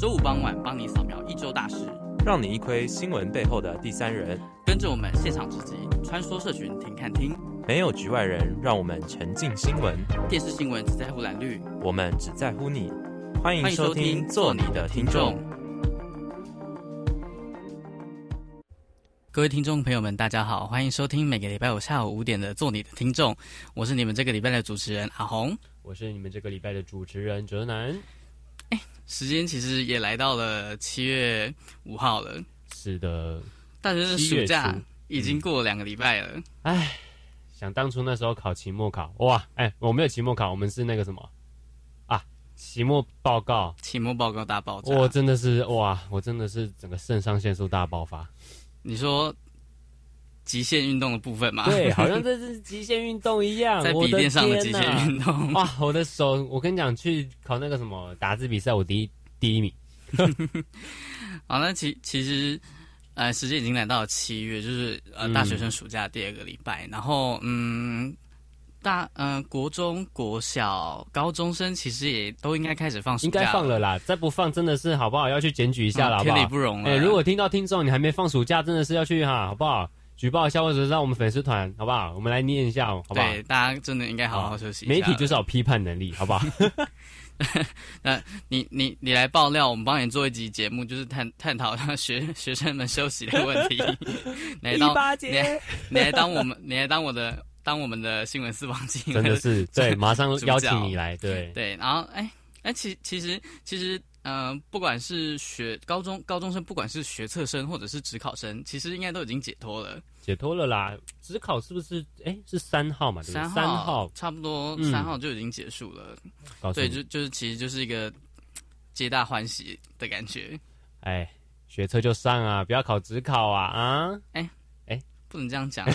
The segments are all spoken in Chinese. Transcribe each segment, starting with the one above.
周五傍晚帮你扫描一周大事，让你一窥新闻背后的第三人。跟着我们现场直击，穿梭社群听看听，没有局外人，让我们沉浸新闻。电视新闻只在乎蓝绿，我们只在乎你。欢迎收听，做你的听众。各位听众朋友们，大家好，欢迎收听每个礼拜五下午五点的《做你的听众》，我是你们这个礼拜的主持人阿红，我是你们这个礼拜的主持人哲南。哎，时间其实也来到了七月五号了，是的，大学生暑假已经过了两个礼拜了。哎、嗯，想当初那时候考期末考，哇，哎，我没有期末考，我们是那个什么？啊，期末报告，期末报告大爆炸，我真的是哇，我真的是整个肾上腺素大爆发。你说极限运动的部分嘛？对，好像这是极限运动一样，在笔电上的极限运动。哇，我的手，我跟你讲，去考那个什么打字比赛，我第一第一名。好，那其其实，呃，时间已经来到了七月，就是呃大学生暑假第二个礼拜，嗯、然后嗯。大嗯、呃，国中、国小、高中生其实也都应该开始放暑假，应该放了啦。再不放真的是好不好？要去检举一下了，好不好？天理不容了。哎、欸，如果听到听众你还没放暑假，真的是要去哈，好不好？举报一下或者让我们粉丝团，好不好？我们来念一下，好不好？对，大家真的应该好好休息一下。媒体就是要批判能力，好不好？那你你你来爆料，我们帮你做一集节目，就是探探讨学 学生们休息的问题。来当你来，你来当我们，你来当我的。当我们的新闻四方镜真的是对，马上邀请你来，对对，然后哎哎，其其实其实，嗯、呃，不管是学高中高中生，不管是学测生或者是职考生，其实应该都已经解脱了，解脱了啦。职考是不是？哎，是三号嘛？三号，号差不多三号就已经结束了。嗯、对，就就是其实就是一个皆大欢喜的感觉。哎，学测就上啊，不要考职考啊啊！哎。不能这样讲啊！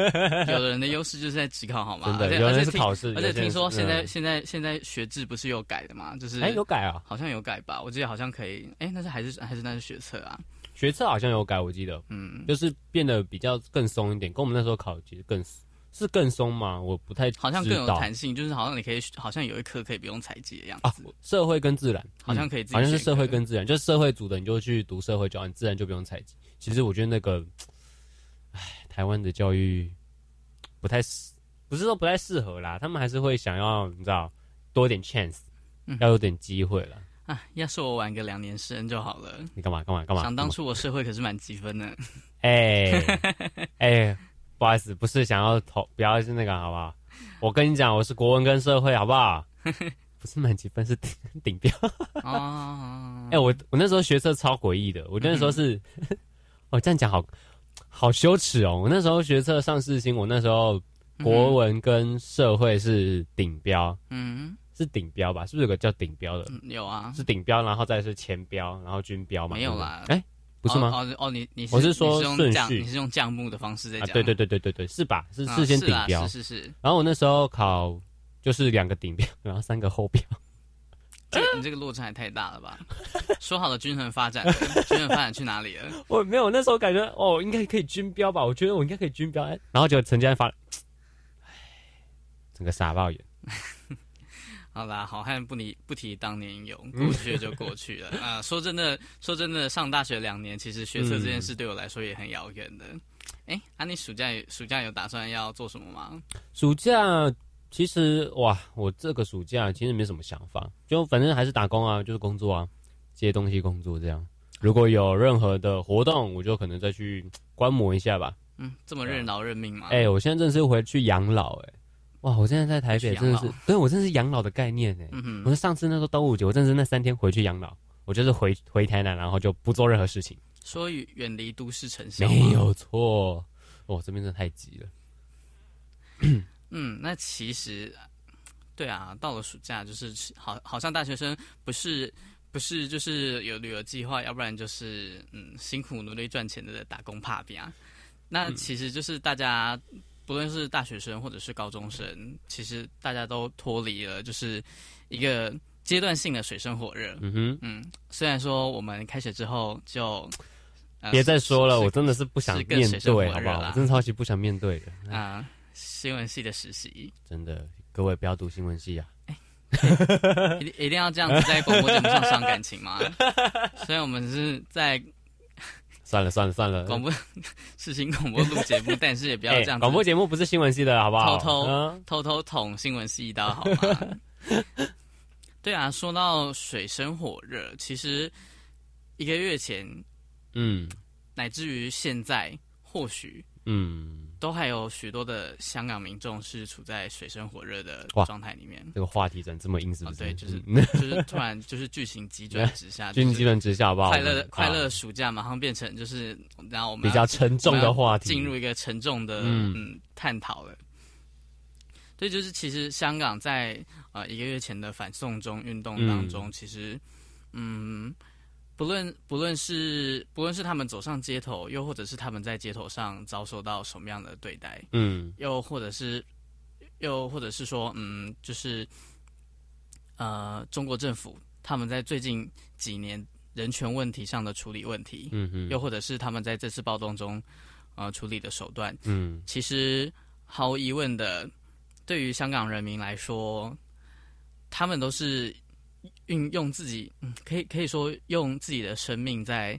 有的人的优势就是在职考，好吗？真的，而且有人是考试，而且听说现在现在现在学制不是有改的吗？就是哎，有改啊，好像有改吧？我记得好像可以，哎，那是还是还是那是学测啊？学测好像有改，我记得，嗯，就是变得比较更松一点，跟我们那时候考其实更是更松吗？我不太好像更有弹性，就是好像你可以好像有一科可以不用采集的样子啊。社会跟自然好像可以，好像是社会跟自然，就是社会组的你就去读社会就好，自然就不用采集。其实我觉得那个。台湾的教育不太适，不是说不太适合啦，他们还是会想要你知道多点 chance，、嗯、要有点机会了啊。要是我晚个两年生就好了。你干嘛干嘛干嘛？想当初我社会可是满积分的。哎哎、不好意思，不是想要投，不要是那个好不好？我跟你讲，我是国文跟社会好不好？不是满积分，是顶顶标。哦。哎、欸，我我那时候学测超诡异的，我那时候是，我、嗯、这样讲好。好羞耻哦！我那时候学测上四星，我那时候国文跟社会是顶标，嗯，是顶标吧？是不是有个叫顶标的？嗯、有啊，是顶标，然后再是前标，然后军标嘛？没有啦，哎、欸，不是吗？哦哦，哦，你你是我是说顺序，你是用降目的方式在讲、啊？对对对对对对，是吧？是事先顶标、啊，是是是。然后我那时候考就是两个顶标，然后三个后标。这你这个落差也太大了吧？说好的均衡发展，均衡发展去哪里了？我没有，那时候感觉哦，应该可以均标吧？我觉得我应该可以均标，然后就成绩发，唉，整个傻爆眼。好啦，好汉不提不提当年勇，过去就过去了。啊、呃，说真的，说真的，上大学两年，其实学测这件事对我来说也很遥远的。哎、嗯，啊，你暑假暑假有打算要做什么吗？暑假。其实哇，我这个暑假其实没什么想法，就反正还是打工啊，就是工作啊，接东西工作这样。如果有任何的活动，我就可能再去观摩一下吧。嗯，这么任劳任命吗？哎、欸，我现在正是回去养老、欸，哎，哇，我现在在台北真的是，对我真的是养老的概念、欸，哎、嗯，我是上次那个端午节，我真的是那三天回去养老，我就是回回台南，然后就不做任何事情，所以远离都市城市，没有错。哇，这边真的太急了。嗯，那其实，对啊，到了暑假就是好，好像大学生不是不是就是有旅游计划，要不然就是嗯辛苦努力赚钱的打工怕比啊。那其实就是大家不论是大学生或者是高中生，其实大家都脱离了就是一个阶段性的水深火热。嗯哼，嗯，虽然说我们开学之后就别再说了，我真的是不想面对，好不好？我真的超级不想面对的啊。新闻系的实习，真的，各位不要读新闻系啊！哎，一定 一定要这样子在广播节目上伤感情吗？虽然我们是在算了算了算了，广播 视听广播录节目，但是也不要这样子。广播节目不是新闻系的好不好？偷偷、嗯、偷偷捅新闻系一刀好吗？对啊，说到水深火热，其实一个月前，嗯，乃至于现在，或许，嗯，都还有许多的香港民众是处在水深火热的状态里面。这个话题怎么这么硬？是不是？哦、对，就是 就是突然就是剧情急转直下，剧情急转直下，好不好？快乐快乐暑假马上变成就是，然后我们比较沉重的话题，进入一个沉重的嗯，嗯探讨了。所以就是，其实香港在呃一个月前的反送中运动当中，嗯、其实，嗯，不论不论是不论是他们走上街头，又或者是他们在街头上遭受到什么样的对待，嗯，又或者是又或者是说，嗯，就是，呃，中国政府他们在最近几年人权问题上的处理问题，嗯嗯，又或者是他们在这次暴动中，呃，处理的手段，嗯，其实毫无疑问的。对于香港人民来说，他们都是运用自己，嗯，可以可以说用自己的生命在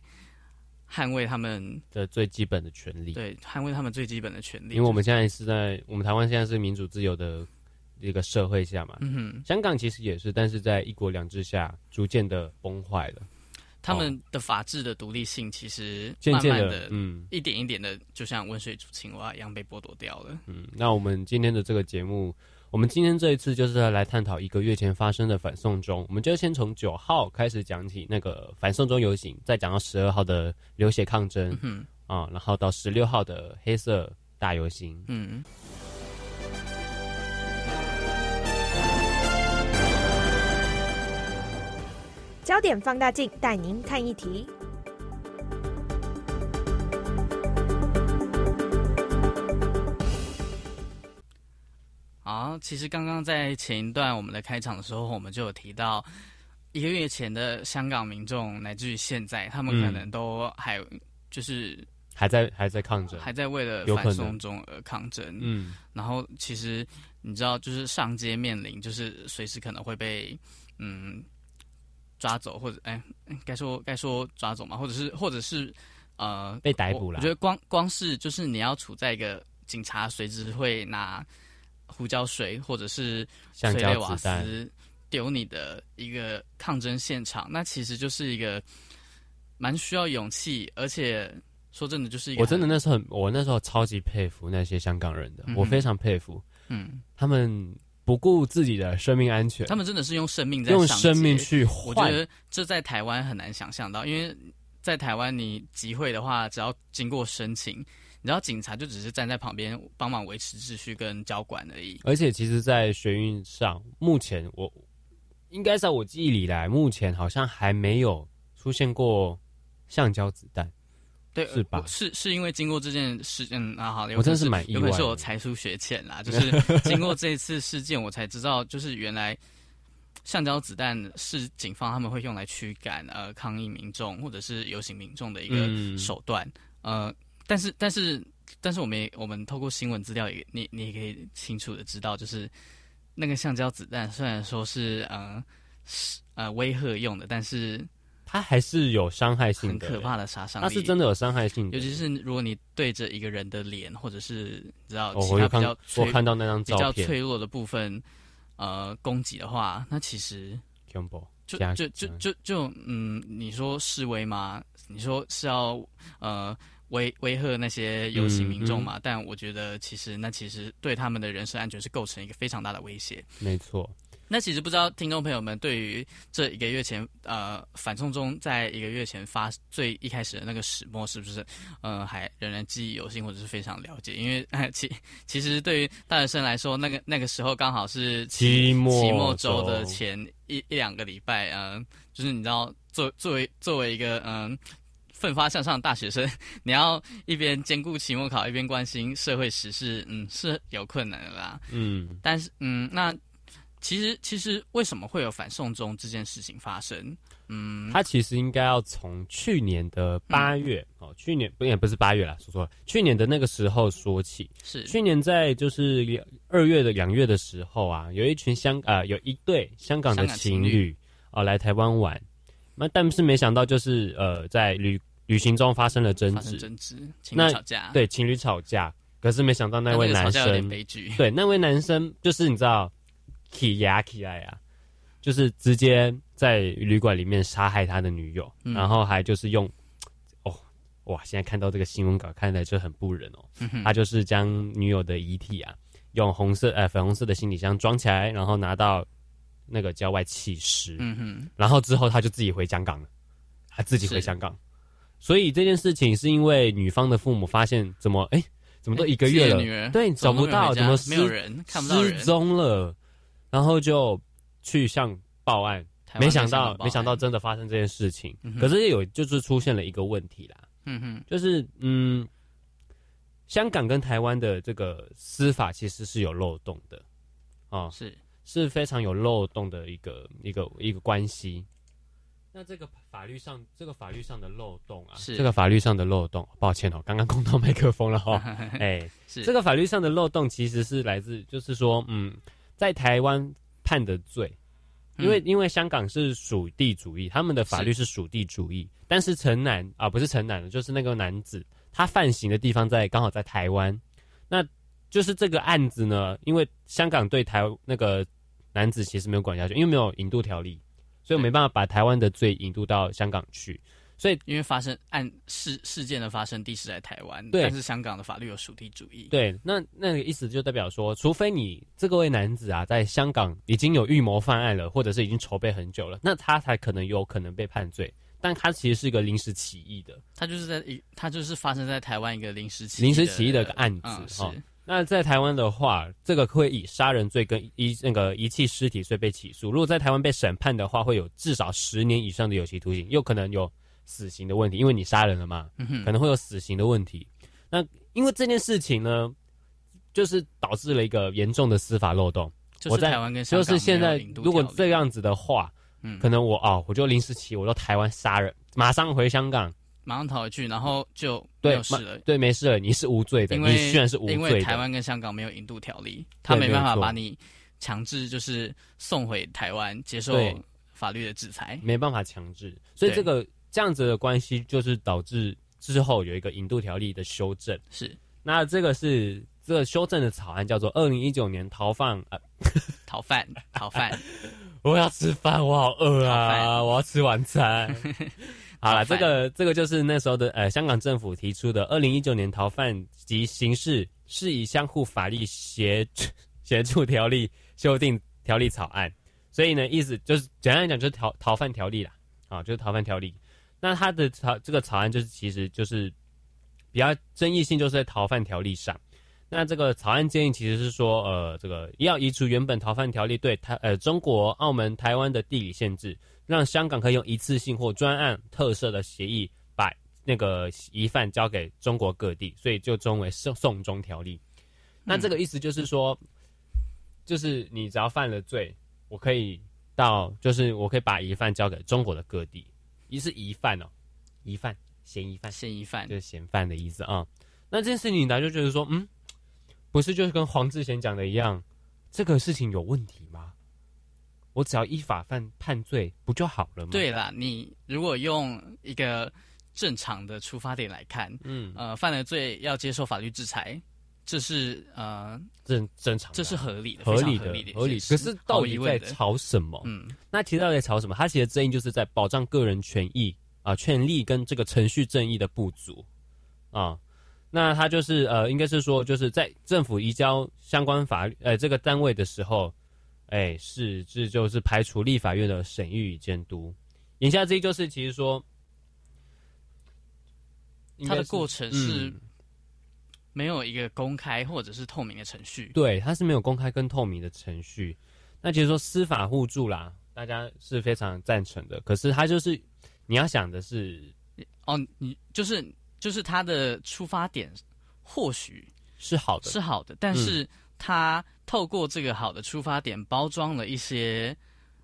捍卫他们的最基本的权利。对，捍卫他们最基本的权利。因为我们现在是在我们台湾现在是民主自由的一个社会下嘛，嗯哼，香港其实也是，但是在一国两制下逐渐的崩坏了。他们的法治的独立性其实慢慢的，嗯，一点一点的，就像温水煮青蛙一样被剥夺掉了。嗯，那我们今天的这个节目，我们今天这一次就是要来探讨一个月前发生的反送中。我们就先从九号开始讲起那个反送中游行，再讲到十二号的流血抗争，嗯啊，然后到十六号的黑色大游行，嗯。焦点放大镜带您看一题。好，其实刚刚在前一段我们的开场的时候，我们就有提到，一个月前的香港民众，乃至于现在，他们可能都还就是还在还在抗争，还在为了反送中而抗争。嗯，然后其实你知道，就是上街面临，就是随时可能会被嗯。抓走或者哎，该说该说抓走嘛，或者是或者是呃被逮捕了。我觉得光光是就是你要处在一个警察随时会拿胡椒水或者是催泪瓦斯丢你的一个抗争现场，那其实就是一个蛮需要勇气，而且说真的，就是一个我真的那时候我那时候超级佩服那些香港人的，嗯、我非常佩服，嗯，他们。不顾自己的生命安全，他们真的是用生命在用生命去换。我觉得这在台湾很难想象到，因为在台湾你集会的话，只要经过申请，你知道警察就只是站在旁边帮忙维持秩序跟交管而已。而且其实，在学运上，目前我应该在我记忆里来，目前好像还没有出现过橡胶子弹。对，是吧？是是因为经过这件事，嗯啊，好，我真的是蛮意有可能是我才疏学浅啦。就是经过这一次事件，我才知道，就是原来橡胶子弹是警方他们会用来驱赶呃抗议民众或者是游行民众的一个手段。嗯、呃，但是但是但是我们也我们透过新闻资料也你你也可以清楚的知道，就是那个橡胶子弹虽然说是呃是呃威吓用的，但是。它还是有伤害性的，很可怕的杀伤力。它是真的有伤害性的，尤其是如果你对着一个人的脸，或者是你知道其他比较我看到那张照片比较脆弱的部分，呃，攻击的话，那其实就就就就就就嗯，你说示威吗？你说是要呃威威吓那些游行民众嘛？但我觉得其实那其实对他们的人身安全是构成一个非常大的威胁。没错。那其实不知道听众朋友们对于这一个月前，呃，反送中在一个月前发最一开始的那个始末是不是，呃，还仍然记忆犹新或者是非常了解？因为 其其实对于大学生来说，那个那个时候刚好是期末期末周的前一一两个礼拜，嗯、呃，就是你知道，作作为作为一个嗯奋发向上的大学生，你要一边兼顾期末考，一边关心社会时事，嗯，是有困难的啦。嗯，但是嗯，那。其实其实为什么会有反送中这件事情发生？嗯，他其实应该要从去年的八月、嗯、哦，去年不也不是八月啦，说错了，去年的那个时候说起。是去年在就是二月的两月的时候啊，有一群香啊、呃，有一对香港的情侣啊、呃、来台湾玩，那但是没想到就是呃在旅旅行中发生了争执，争执，情侣吵架，对情侣吵架，可是没想到那位男生悲剧，对那位男生就是你知道。起牙起来呀，就是直接在旅馆里面杀害他的女友，嗯、然后还就是用，哦，哇！现在看到这个新闻稿，看起来就很不忍哦。嗯、他就是将女友的遗体啊，用红色呃粉红色的行李箱装起来，然后拿到那个郊外弃尸。嗯哼，然后之后他就自己回香港了，他自己回香港。是所以这件事情是因为女方的父母发现怎么哎怎么都一个月了，对，找不到，怎么没有人看不到人。失踪了。然后就去向报案，没想到没想到真的发生这件事情。嗯、可是有就是出现了一个问题啦，嗯哼，就是嗯，香港跟台湾的这个司法其实是有漏洞的，啊、哦，是。是非常有漏洞的一个一个一个关系。那这个法律上这个法律上的漏洞啊，是这个法律上的漏洞，抱歉哦，刚刚碰到麦克风了哈、哦，哎，是这个法律上的漏洞其实是来自就是说嗯。在台湾判的罪，因为因为香港是属地主义，他们的法律是属地主义。是但是陈男啊，不是陈男，就是那个男子，他犯行的地方在刚好在台湾。那就是这个案子呢，因为香港对台那个男子其实没有管辖权，因为没有引渡条例，所以我没办法把台湾的罪引渡到香港去。所以，因为发生案事事件的发生地是在台湾，对但是香港的法律有属地主义。对，那那个意思就代表说，除非你这个位男子啊，在香港已经有预谋犯案了，或者是已经筹备很久了，那他才可能有可能被判罪。但他其实是一个临时起意的，他就是在一，他就是发生在台湾一个临时起临时起意的案子。嗯、是、哦。那在台湾的话，这个会以杀人罪跟遗那个遗弃尸体罪被起诉。如果在台湾被审判的话，会有至少十年以上的有期徒刑，又可能有。死刑的问题，因为你杀人了嘛，可能会有死刑的问题。那因为这件事情呢，就是导致了一个严重的司法漏洞。我在台湾跟就是现在，如果这样子的话，嗯，可能我哦，我就临时起，我到台湾杀人，马上回香港，马上逃回去，然后就没有事了。对，对，没事了，你是无罪的，因为你虽然是无罪的，因为台湾跟香港没有引渡条例，他没办法把你强制就是送回台湾接受法律的制裁，没办法强制，所以这个。这样子的关系就是导致之后有一个引渡条例的修正，是。那这个是这个修正的草案叫做《二零一九年逃犯呃逃犯 逃犯》，我要吃饭，我好饿啊，我要吃晚餐。好了，这个这个就是那时候的呃香港政府提出的《二零一九年逃犯及刑事事宜相互法律协 协助条例修订条例草案》，所以呢，意思就是简单来讲就是逃逃犯条例啦，啊，就是逃犯条例。那它的草这个草案就是其实就是比较争议性，就是在逃犯条例上。那这个草案建议其实是说，呃，这个要移除原本逃犯条例对台呃中国、澳门、台湾的地理限制，让香港可以用一次性或专案特赦的协议，把那个疑犯交给中国各地，所以就称为送送中条例。那这个意思就是说，就是你只要犯了罪，我可以到，就是我可以把疑犯交给中国的各地。一是疑犯哦，疑犯，嫌疑犯，嫌疑犯就是嫌犯的意思啊、嗯。那这件事情，大家就觉得说，嗯，不是就是跟黄志贤讲的一样，这个事情有问题吗？我只要依法犯判罪不就好了吗？对啦，你如果用一个正常的出发点来看，嗯，呃，犯了罪要接受法律制裁，这是呃正正常，这是合理的，合理的，合理的，合理。可是到底在吵什么？嗯，那提到在吵什么？他其实争议就是在保障个人权益啊、权利跟这个程序正义的不足啊。那他就是呃，应该是说，就是在政府移交相关法律呃这个单位的时候，哎，是这就是排除立法院的审议与监督。言下之意就是，其实说，它的过程是。嗯没有一个公开或者是透明的程序，对，它是没有公开跟透明的程序。那其实说司法互助啦，大家是非常赞成的。可是它就是你要想的是，哦，你就是就是他的出发点或许是好的，是好的，但是他透过这个好的出发点，包装了一些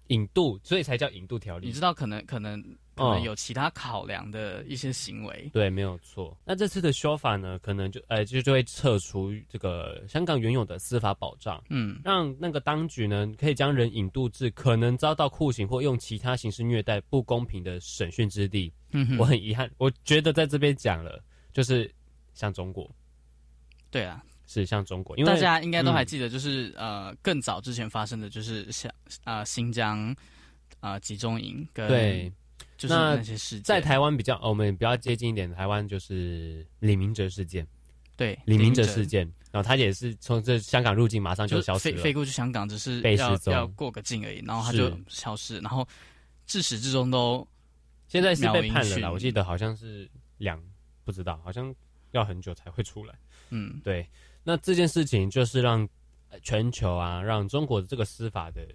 引渡，所以才叫引渡条例。你知道，可能可能可能有其他考量的一些行为。哦、对，没有错。那这次的修法呢，可能就呃就就会撤除这个香港原有的司法保障，嗯，让那个当局呢可以将人引渡至可能遭到酷刑或用其他形式虐待不公平的审讯之地。嗯，我很遗憾，我觉得在这边讲了，就是像中国。对啊。是像中国，因为大家应该都还记得，就是、嗯、呃更早之前发生的就是像啊、呃、新疆啊、呃、集中营跟对，就是那些事件，在台湾比较我们比较接近一点，台湾就是李明哲事件，对李明哲事件，然后他也是从这香港入境，马上就消失了，飞飞过去香港只是要要过个境而已，然后他就消失，然后至始至终都现在是被判了啦，我记得好像是两不知道，好像要很久才会出来，嗯，对。那这件事情就是让全球啊，让中国的这个司法的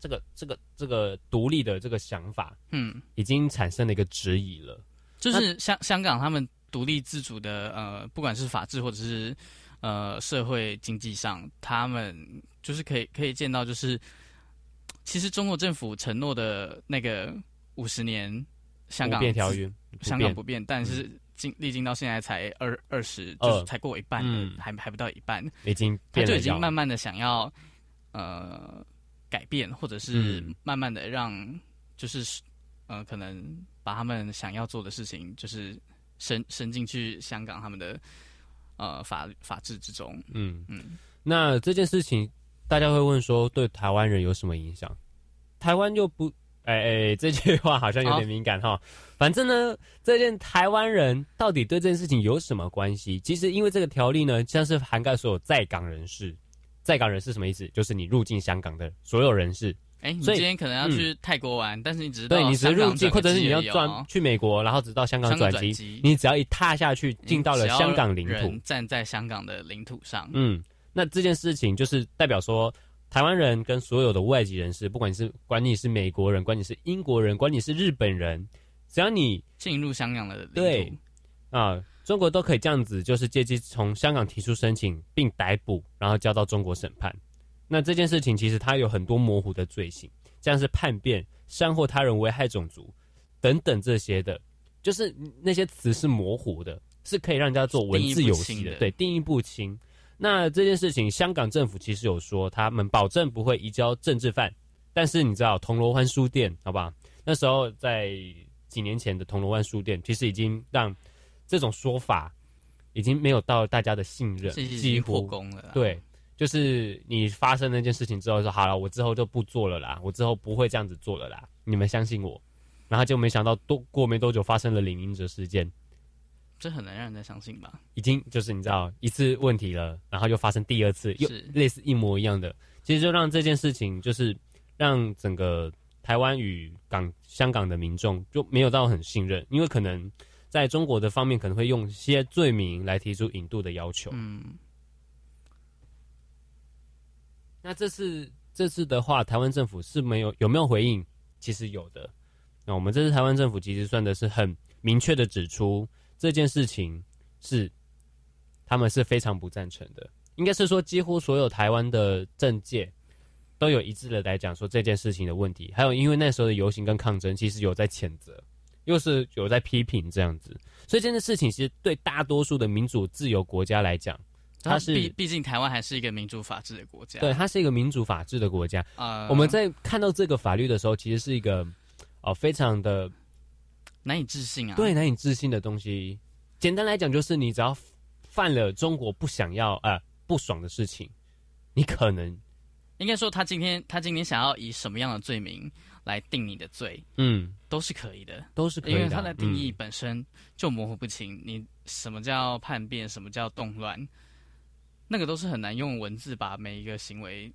这个这个这个独立的这个想法，嗯，已经产生了一个质疑了。就是香香港他们独立自主的呃，不管是法治或者是呃社会经济上，他们就是可以可以见到，就是其实中国政府承诺的那个五十年香港不变条约，香港不变，但是。嗯经历经到现在才二二十，就是才过一半，嗯、还还不到一半，已经他就已经慢慢的想要呃改变，或者是慢慢的让就是呃可能把他们想要做的事情，就是伸伸进去香港他们的呃法法治之中。嗯嗯，那这件事情大家会问说，对台湾人有什么影响？台湾又不。哎哎，这句话好像有点敏感哈。反正呢，这件台湾人到底对这件事情有什么关系？其实因为这个条例呢，像是涵盖所有在港人士。在港人士什么意思？就是你入境香港的所有人士。哎，你今天可能要去泰国玩，但是你只是对，你只是入境，或者是你要转去美国，然后直到香港转机。你只要一踏下去，进到了香港领土，站在香港的领土上，嗯，那这件事情就是代表说。台湾人跟所有的外籍人士，不管你是管你是美国人，管你是英国人，管你是日本人，只要你进入香港的领土，对啊，中国都可以这样子，就是借机从香港提出申请并逮捕，然后交到中国审判。那这件事情其实它有很多模糊的罪行，像是叛变、煽惑他人危害种族等等这些的，就是那些词是模糊的，是可以让人家做文字游戏的，的对，定义不清。那这件事情，香港政府其实有说，他们保证不会移交政治犯。但是你知道，铜锣湾书店，好吧？那时候在几年前的铜锣湾书店，其实已经让这种说法已经没有到大家的信任，几乎破功了。对，就是你发生那件事情之后，说好了，我之后就不做了啦，我之后不会这样子做了啦，你们相信我。然后就没想到多过没多久，发生了李明哲事件。这很难让人家相信吧？已经就是你知道一次问题了，然后又发生第二次，又类似一模一样的，其实就让这件事情就是让整个台湾与港香港的民众就没有到很信任，因为可能在中国的方面可能会用一些罪名来提出引渡的要求。嗯，那这次这次的话，台湾政府是没有有没有回应？其实有的。那我们这次台湾政府其实算的是很明确的指出。这件事情是他们是非常不赞成的，应该是说几乎所有台湾的政界都有一致的来讲说这件事情的问题，还有因为那时候的游行跟抗争，其实有在谴责，又是有在批评这样子，所以这件事情其实对大多数的民主自由国家来讲，它是毕毕竟台湾还是一个民主法治的国家，对，它是一个民主法治的国家。啊，我们在看到这个法律的时候，其实是一个哦非常的。难以置信啊！对，难以置信的东西。简单来讲，就是你只要犯了中国不想要呃不爽的事情，你可能应该说他今天他今天想要以什么样的罪名来定你的罪，嗯，都是可以的，都是可以的。因为他的定义本身就模糊不清，嗯、你什么叫叛变，什么叫动乱，那个都是很难用文字把每一个行为，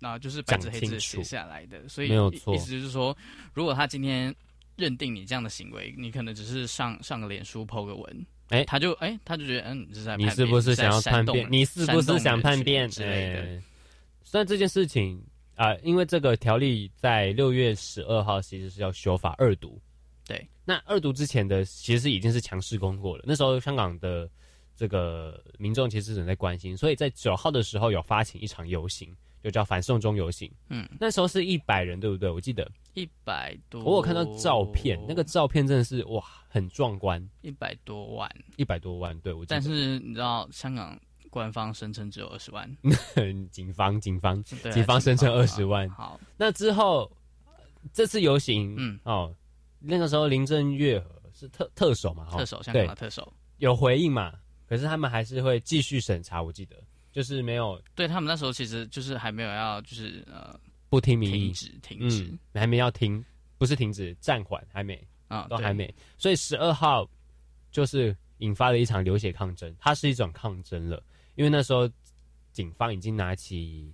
然后就是白纸黑字写下来的。所以没有错，意思就是说，如果他今天。认定你这样的行为，你可能只是上上个脸书 po 个文，哎、欸，他就哎、欸，他就觉得嗯，你是在你是不是想要叛变？你是不是想叛变之类的？虽然这件事情啊、呃，因为这个条例在六月十二号其实是要修法二读，对，那二读之前的其实已经是强势通过了。那时候香港的这个民众其实很在关心，所以在九号的时候有发起一场游行，就叫反送中游行。嗯，那时候是一百人，对不对？我记得一百多。我有看到照片，那个照片真的是哇，很壮观。一百多万，一百多万，对，我。但是你知道，香港官方声称只有二十万。警方，警方，警方声称二十万。好，那之后这次游行，嗯，哦，那个时候林郑月娥是特特首嘛，特首，香港的特首有回应嘛？可是他们还是会继续审查，我记得就是没有对他们那时候其实就是还没有要就是呃不听民意。停止停止、嗯，还没要停，不是停止暂缓，还没啊都还没，所以十二号就是引发了一场流血抗争，它是一种抗争了，因为那时候警方已经拿起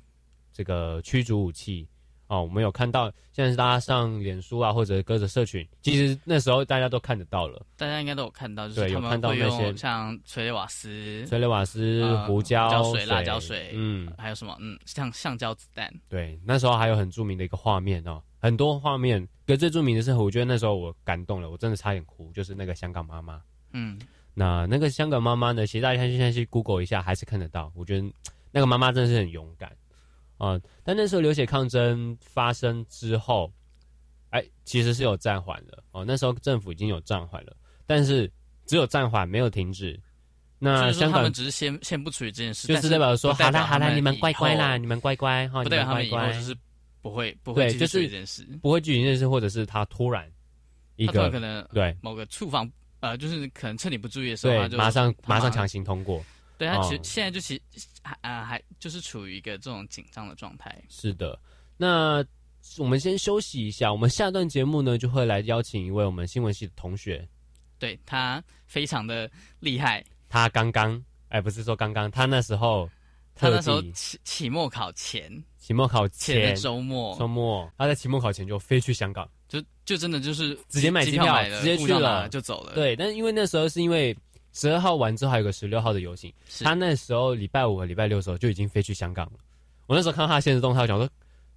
这个驱逐武器。哦，我们有看到，现在是大家上脸书啊，或者各个社群，其实那时候大家都看得到了，大家应该都有看到，就是他们会用像催泪瓦斯、催泪瓦斯、胡椒水、辣椒水，嗯，还有什么，嗯，像橡胶子弹。对，那时候还有很著名的一个画面哦，很多画面，可最著名的是，我觉得那时候我感动了，我真的差点哭，就是那个香港妈妈，嗯，那那个香港妈妈呢，其实大家现在去 Google 一下，还是看得到，我觉得那个妈妈真的是很勇敢。啊、嗯！但那时候流血抗争发生之后，哎，其实是有暂缓的哦。那时候政府已经有暂缓了，但是只有暂缓，没有停止。那香港只是先先不处理这件事，就是代表说，好啦好啦，你们乖乖啦，你们乖乖哈，不代表他们以后就是不会不会继续这件事，不会继续这件事，或者是他突然一个可能对某个处方呃，就是可能趁你不注意的时候，对，马上马上强行通过。对他其实现在就其啊还就是处于一个这种紧张的状态。是的，那我们先休息一下，我们下段节目呢就会来邀请一位我们新闻系的同学，对他非常的厉害。他刚刚哎，不是说刚刚，他那时候他那时候期期末考前，期末考前周末周末，他在期末考前就飞去香港，就就真的就是直接买机票直接去了就走了。对，但是因为那时候是因为。十二号完之后还有个十六号的游行，他那时候礼拜五和礼拜六的时候就已经飞去香港了。我那时候看到他现实动态，我讲说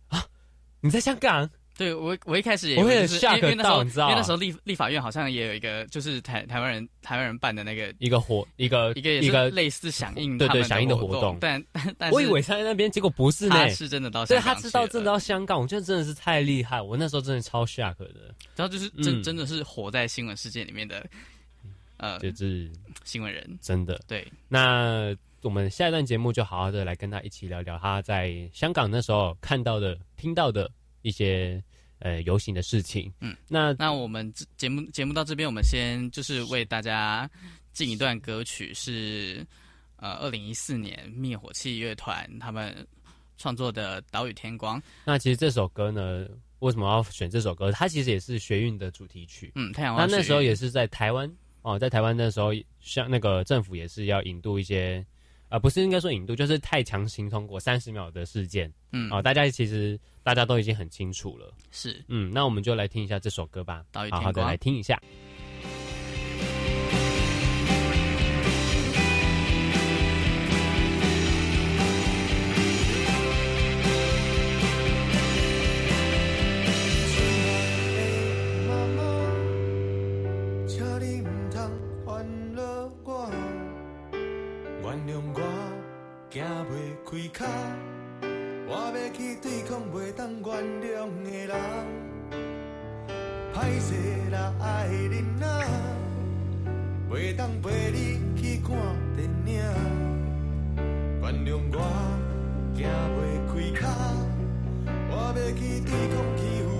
啊，你在香港？对我，我一开始也有、就是、我也吓到，你知道因为那时候立立法院好像也有一个，就是台台湾人台湾人办的那个一个活一个一个一个类似响应对对响应的活动，但但我以为他在那边，结果不是呢，他是真的到香港，对，他知道真的到香港，我觉得真的是太厉害，我那时候真的超 shock 的，然后就是真、嗯、真的是活在新闻世界里面的。呃，就是新闻人，真的对。那我们下一段节目就好好的来跟他一起聊聊他在香港那时候看到的、听到的一些呃游行的事情。嗯，那那我们节目节目到这边，我们先就是为大家进一段歌曲，是呃二零一四年灭火器乐团他们创作的《岛屿天光》。那其实这首歌呢，为什么要选这首歌？它其实也是学运的主题曲。嗯，太阳花。那那时候也是在台湾。哦，在台湾那时候，像那个政府也是要引渡一些，啊、呃，不是应该说引渡，就是太强行通过三十秒的事件。嗯，哦，大家其实大家都已经很清楚了。是，嗯，那我们就来听一下这首歌吧，好好的来听一下。行袂开脚，我欲去对抗袂当原谅的人。歹势啦，爱人啊，袂当陪你去看电影。原谅我，行袂开脚，我欲去对抗欺负。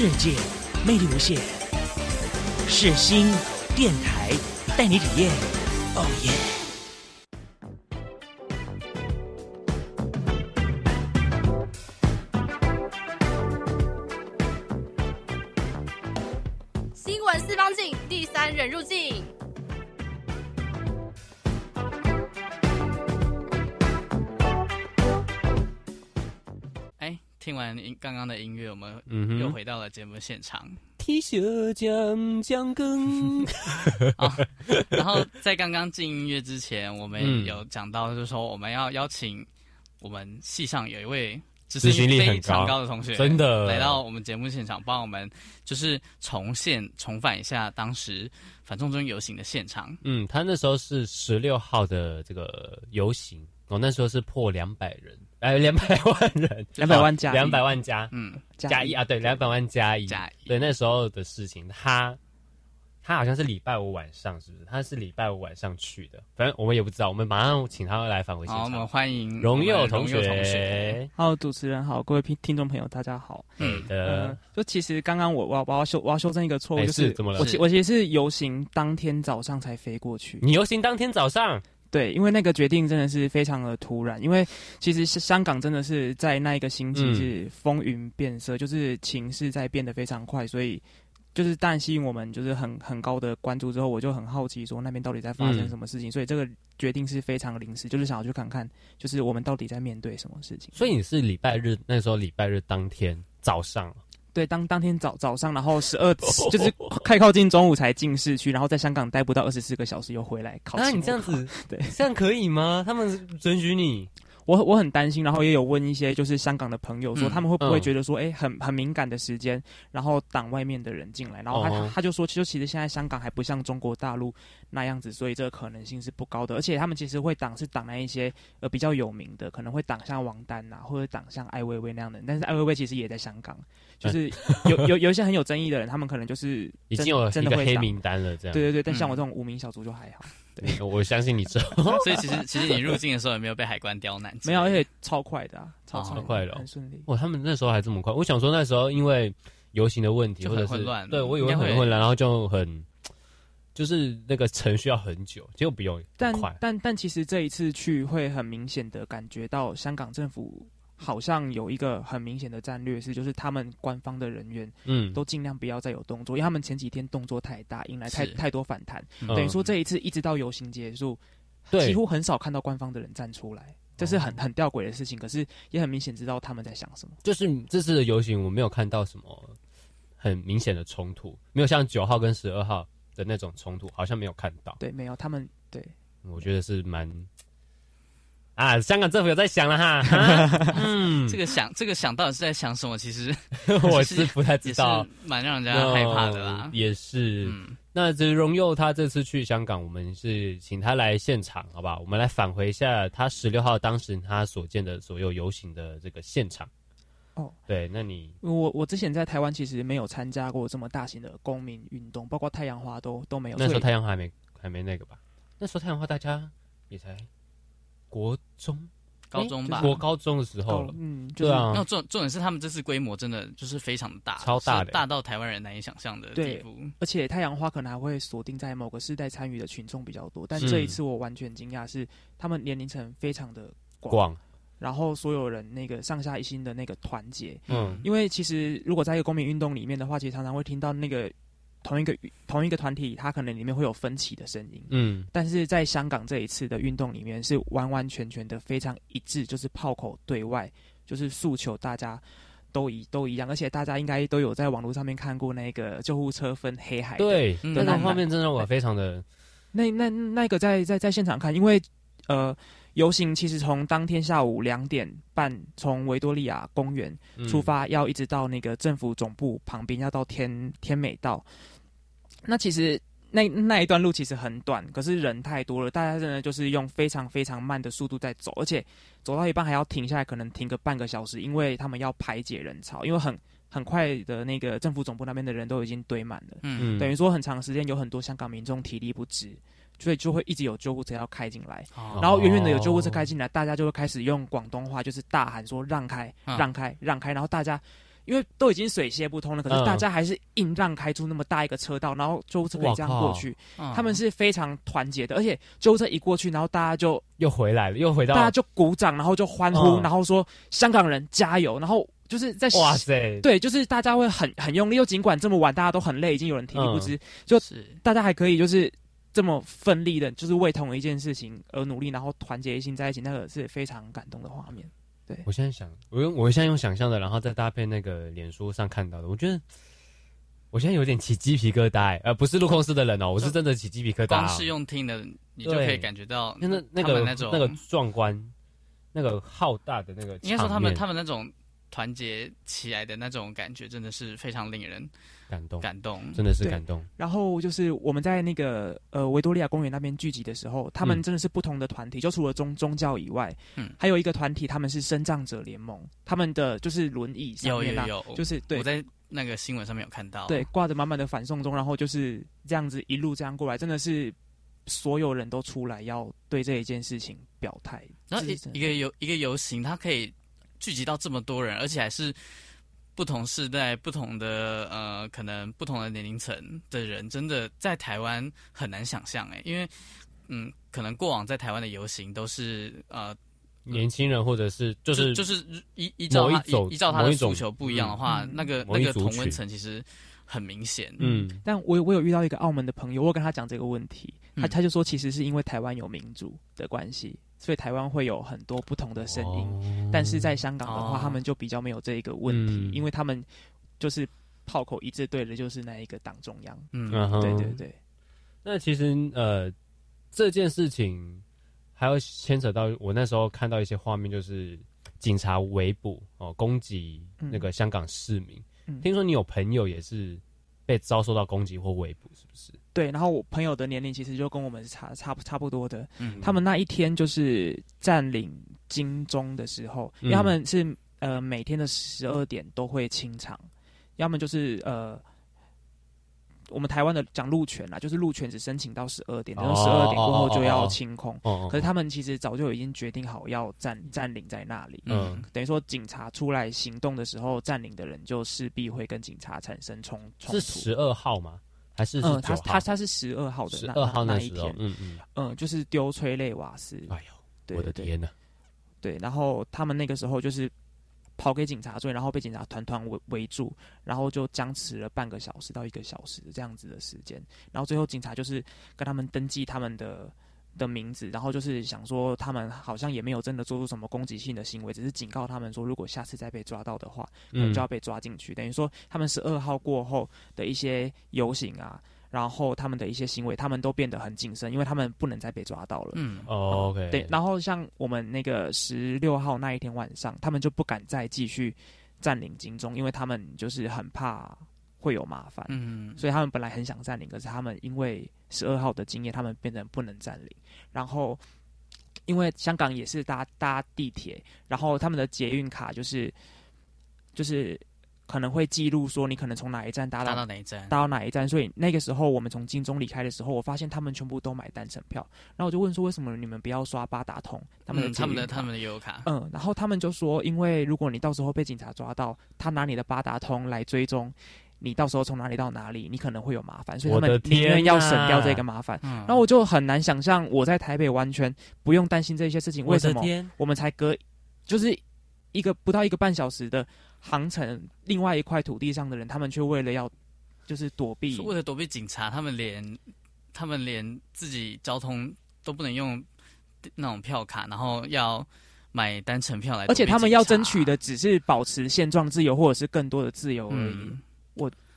世界魅力无限，世新电台带你体验。节目现场。T 恤将将更，然后在刚刚进音乐之前，我们有讲到，就是说我们要邀请我们系上有一位执行力非常高的同学，真的来到我们节目现场，帮我们就是重现重返一下当时反送中游行的现场。嗯，他那时候是十六号的这个游行，哦，那时候是破两百人。呃，两百万人，两百万加，两百万加，嗯，加一啊，对，两百万加一，加一，对，那时候的事情，他，他好像是礼拜五晚上，是不是？他是礼拜五晚上去的，反正我们也不知道，我们马上请他来返回现场。好，我们欢迎荣佑同学。好，主持人好，各位听听众朋友，大家好。嗯的、呃，就其实刚刚我我要我要修我要修正一个错误，就是怎么了？我其我其实是游行当天早上才飞过去。你游行当天早上？对，因为那个决定真的是非常的突然，因为其实是香港真的是在那一个星期是风云变色，嗯、就是情势在变得非常快，所以就是但吸引我们就是很很高的关注之后，我就很好奇说那边到底在发生什么事情，嗯、所以这个决定是非常临时，就是想要去看看，就是我们到底在面对什么事情。所以你是礼拜日那时候礼拜日当天早上。对，当当天早早上，然后十二 就是快靠近中午才进市区，然后在香港待不到二十四个小时，又回来考。那你这样子，对，这样可以吗？他们准许你？我我很担心，然后也有问一些就是香港的朋友说，他们会不会觉得说，哎、嗯，很很敏感的时间，然后挡外面的人进来，然后他、哦、他就说，其实其实现在香港还不像中国大陆那样子，所以这个可能性是不高的，而且他们其实会挡是挡那一些呃比较有名的，可能会挡像王丹呐、啊，或者挡像艾薇薇那样的，但是艾薇薇其实也在香港，就是 有有有一些很有争议的人，他们可能就是已经有真的会黑名单了，这样对对对，但像我这种无名小卒就还好。嗯对，我相信你之后，所以其实 其实你入境的时候也没有被海关刁难，没有，而且超快的啊，超超快的，很顺利。哇，他们那时候还这么快，我想说那时候因为游行的问题，或者是混乱，对我以为很混乱，然后就很就是那个程序要很久，结果不用，但但但其实这一次去会很明显的感觉到香港政府。好像有一个很明显的战略是，就是他们官方的人员，嗯，都尽量不要再有动作，因为他们前几天动作太大，引来太太多反弹，等于说这一次一直到游行结束，对，几乎很少看到官方的人站出来。这是很很吊诡的事情，可是也很明显知道他们在想什么。就是这次的游行，我没有看到什么很明显的冲突，没有像九号跟十二号的那种冲突，好像没有看到。对，没有，他们对，我觉得是蛮。啊，香港政府有在想了哈，嗯，这个想，这个想到底是在想什么？其实 我是不太知道，蛮让人家害怕的啦。也是，嗯、那这荣佑他这次去香港，我们是请他来现场，好不好？我们来返回一下他十六号当时他所见的所有游行的这个现场。哦，对，那你我我之前在台湾其实没有参加过这么大型的公民运动，包括太阳花都都没有。那时候太阳花还没还没那个吧？那时候太阳花大家也才。国中、高中吧，国高中的时候了，嗯，对啊。那重重点是他们这次规模真的就是非常大，超大的，大到台湾人难以想象的地步。而且太阳花可能还会锁定在某个世代参与的群众比较多，但这一次我完全惊讶是他们年龄层非常的广，然后所有人那个上下一心的那个团结。嗯，因为其实如果在一个公民运动里面的话，其实常常会听到那个。同一个同一个团体，它可能里面会有分歧的声音，嗯，但是在香港这一次的运动里面，是完完全全的非常一致，就是炮口对外，就是诉求大家都一都一样，而且大家应该都有在网络上面看过那个救护车分黑海，对，那那画面真的让我非常的，那那那个在在在现场看，因为呃。游行其实从当天下午两点半从维多利亚公园出发，要一直到那个政府总部旁边，要到天天美道。那其实那那一段路其实很短，可是人太多了，大家真的就是用非常非常慢的速度在走，而且走到一半还要停下来，可能停个半个小时，因为他们要排解人潮，因为很很快的那个政府总部那边的人都已经堆满了，嗯，等于说很长时间有很多香港民众体力不支。所以就会一直有救护车要开进来，然后远远的有救护车开进来，大家就会开始用广东话，就是大喊说让开、让开、让开。然后大家因为都已经水泄不通了，可是大家还是硬让开出那么大一个车道，然后救护车可以这样过去。他们是非常团结的，而且救护车一过去，然后大家就又回来了，又回到大家就鼓掌，然后就欢呼，然后说香港人加油。然后就是在哇塞，对，就是大家会很很用力，又尽管这么晚大家都很累，已经有人体力不支，就是大家还可以就是。这么奋力的，就是为同一件事情而努力，然后团结一心在一起，那个是非常感动的画面。对，我现在想，我用我现在用想象的，然后再搭配那个脸书上看到的，我觉得 我现在有点起鸡皮疙瘩，呃不是录控室的人哦，我是真的起鸡皮疙瘩。光是用听的，你就可以感觉到那那个那种那个壮观、那个浩大的那个。应该说他们他们那种团结起来的那种感觉，真的是非常令人。感动，感动，真的是感动。然后就是我们在那个呃维多利亚公园那边聚集的时候，他们真的是不同的团体，嗯、就除了宗宗教以外，嗯，还有一个团体，他们是身障者联盟，他们的就是轮椅上面、啊、有有有，就是对，我在那个新闻上面有看到，对，挂着满满的反送中，然后就是这样子一路这样过来，真的是所有人都出来要对这一件事情表态。然后一一个游一个游行，它可以聚集到这么多人，而且还是。不同时代、不同的呃，可能不同的年龄层的人，真的在台湾很难想象哎，因为嗯，可能过往在台湾的游行都是呃年轻人或者是就是就，就是依依照他依照他的诉求不一样的话，嗯、那个那个同温层其实很明显。嗯，但我我有遇到一个澳门的朋友，我跟他讲这个问题，他他就说其实是因为台湾有民主的关系。所以台湾会有很多不同的声音，哦、但是在香港的话，哦、他们就比较没有这一个问题，嗯、因为他们就是炮口一致对的，就是那一个党中央。嗯，对对对。那其实呃，这件事情还要牵扯到我那时候看到一些画面，就是警察围捕哦，攻击那个香港市民。嗯、听说你有朋友也是。被遭受到攻击或围捕，是不是？对，然后我朋友的年龄其实就跟我们是差差不差不多的。嗯，他们那一天就是占领金钟的时候，因为他们是呃每天的十二点都会清场，要么就是呃。我们台湾的讲路权啦，就是路权只申请到十二点，然后十二点过后就要清空。可是他们其实早就已经决定好要占占领在那里。嗯，等于说警察出来行动的时候，占领的人就势必会跟警察产生冲冲突。是十二号吗？还是嗯，他他他是十二号的十二号那一天。嗯嗯嗯，就是丢催泪瓦斯。哎呦，我的天呐。对，然后他们那个时候就是。跑给警察追，然后被警察团团围围住，然后就僵持了半个小时到一个小时这样子的时间，然后最后警察就是跟他们登记他们的的名字，然后就是想说他们好像也没有真的做出什么攻击性的行为，只是警告他们说，如果下次再被抓到的话，嗯，就要被抓进去。等于说他们十二号过后的一些游行啊，然后他们的一些行为，他们都变得很谨慎，因为他们不能再被抓到了。嗯，哦，OK。对，然后像我们那个十六号那一天晚上，他们就不敢再继续占领金钟，因为他们就是很怕。会有麻烦，嗯，所以他们本来很想占领，可是他们因为十二号的经验，他们变成不能占领。然后，因为香港也是搭搭地铁，然后他们的捷运卡就是就是可能会记录说你可能从哪一站搭到，搭到哪一站，搭到哪一站。所以那个时候我们从金钟离开的时候，我发现他们全部都买单程票。然后我就问说，为什么你们不要刷八达通？他们的、嗯、他们的他们的悠游卡，嗯，然后他们就说，因为如果你到时候被警察抓到，他拿你的八达通来追踪。你到时候从哪里到哪里，你可能会有麻烦，所以他们宁愿要省掉这个麻烦。然后我就很难想象，我在台北完全不用担心这些事情。为什么？我们才隔就是一个不到一个半小时的航程，另外一块土地上的人，他们却为了要就是躲避，为了躲避警察，他们连他们连自己交通都不能用那种票卡，然后要买单程票来。而且他们要争取的只是保持现状自由，或者是更多的自由而已。嗯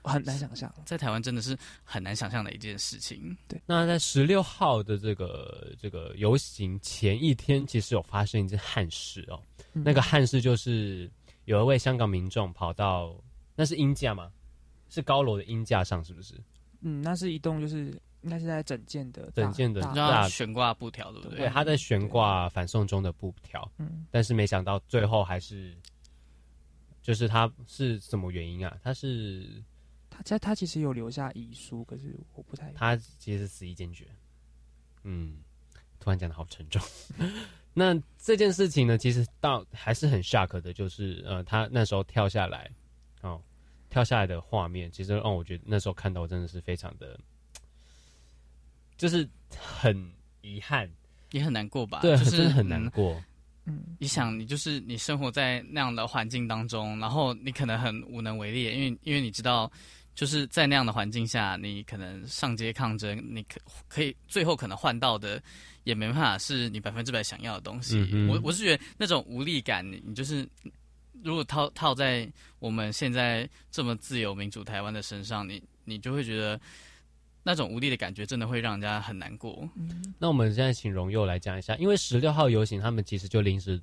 我很难想象，在台湾真的是很难想象的一件事情。对，那在十六号的这个这个游行前一天，其实有发生一件憾事哦。嗯、那个憾事就是有一位香港民众跑到，那是鹰架吗？是高楼的鹰架上，是不是？嗯，那是一栋，就是应该是在整件的整件的大悬挂布条，对不对？对，他在悬挂反送中的布条。嗯，但是没想到最后还是。就是他是什么原因啊？他是他他他其实有留下遗书，可是我不太。他其实是死意坚决。嗯，突然讲的好沉重。那这件事情呢，其实到还是很 shock 的，就是呃，他那时候跳下来，哦，跳下来的画面，其实让我觉得那时候看到真的是非常的，就是很遗憾，也很难过吧？对，就是真的很难过。嗯嗯，你想，你就是你生活在那样的环境当中，然后你可能很无能为力，因为因为你知道，就是在那样的环境下，你可能上街抗争，你可可以最后可能换到的也没办法是你百分之百想要的东西。嗯、我我是觉得那种无力感，你就是如果套套在我们现在这么自由民主台湾的身上，你你就会觉得。那种无力的感觉真的会让人家很难过。嗯，那我们现在请荣佑来讲一下，因为十六号游行，他们其实就临时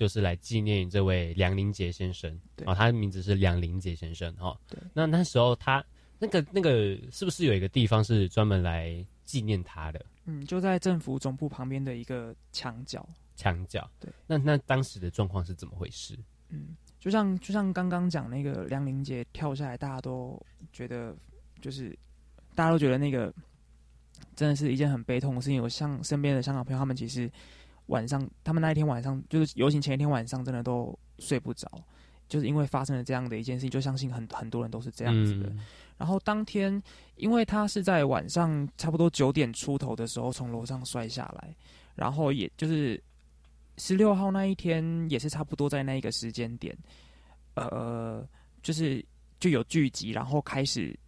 就是来纪念这位梁林杰先生。对，哦，他的名字是梁林杰先生。哈，哦，对。那那时候他那个那个是不是有一个地方是专门来纪念他的？嗯，就在政府总部旁边的一个墙角。墙角。对。那那当时的状况是怎么回事？嗯，就像就像刚刚讲那个梁林杰跳下来，大家都觉得就是。大家都觉得那个真的是一件很悲痛的事情。我像身边的香港朋友，他们其实晚上，他们那一天晚上，就是游行前一天晚上，真的都睡不着，就是因为发生了这样的一件事情。就相信很很多人都是这样子的。嗯、然后当天，因为他是在晚上差不多九点出头的时候从楼上摔下来，然后也就是十六号那一天也是差不多在那一个时间点，呃，就是就有聚集，然后开始。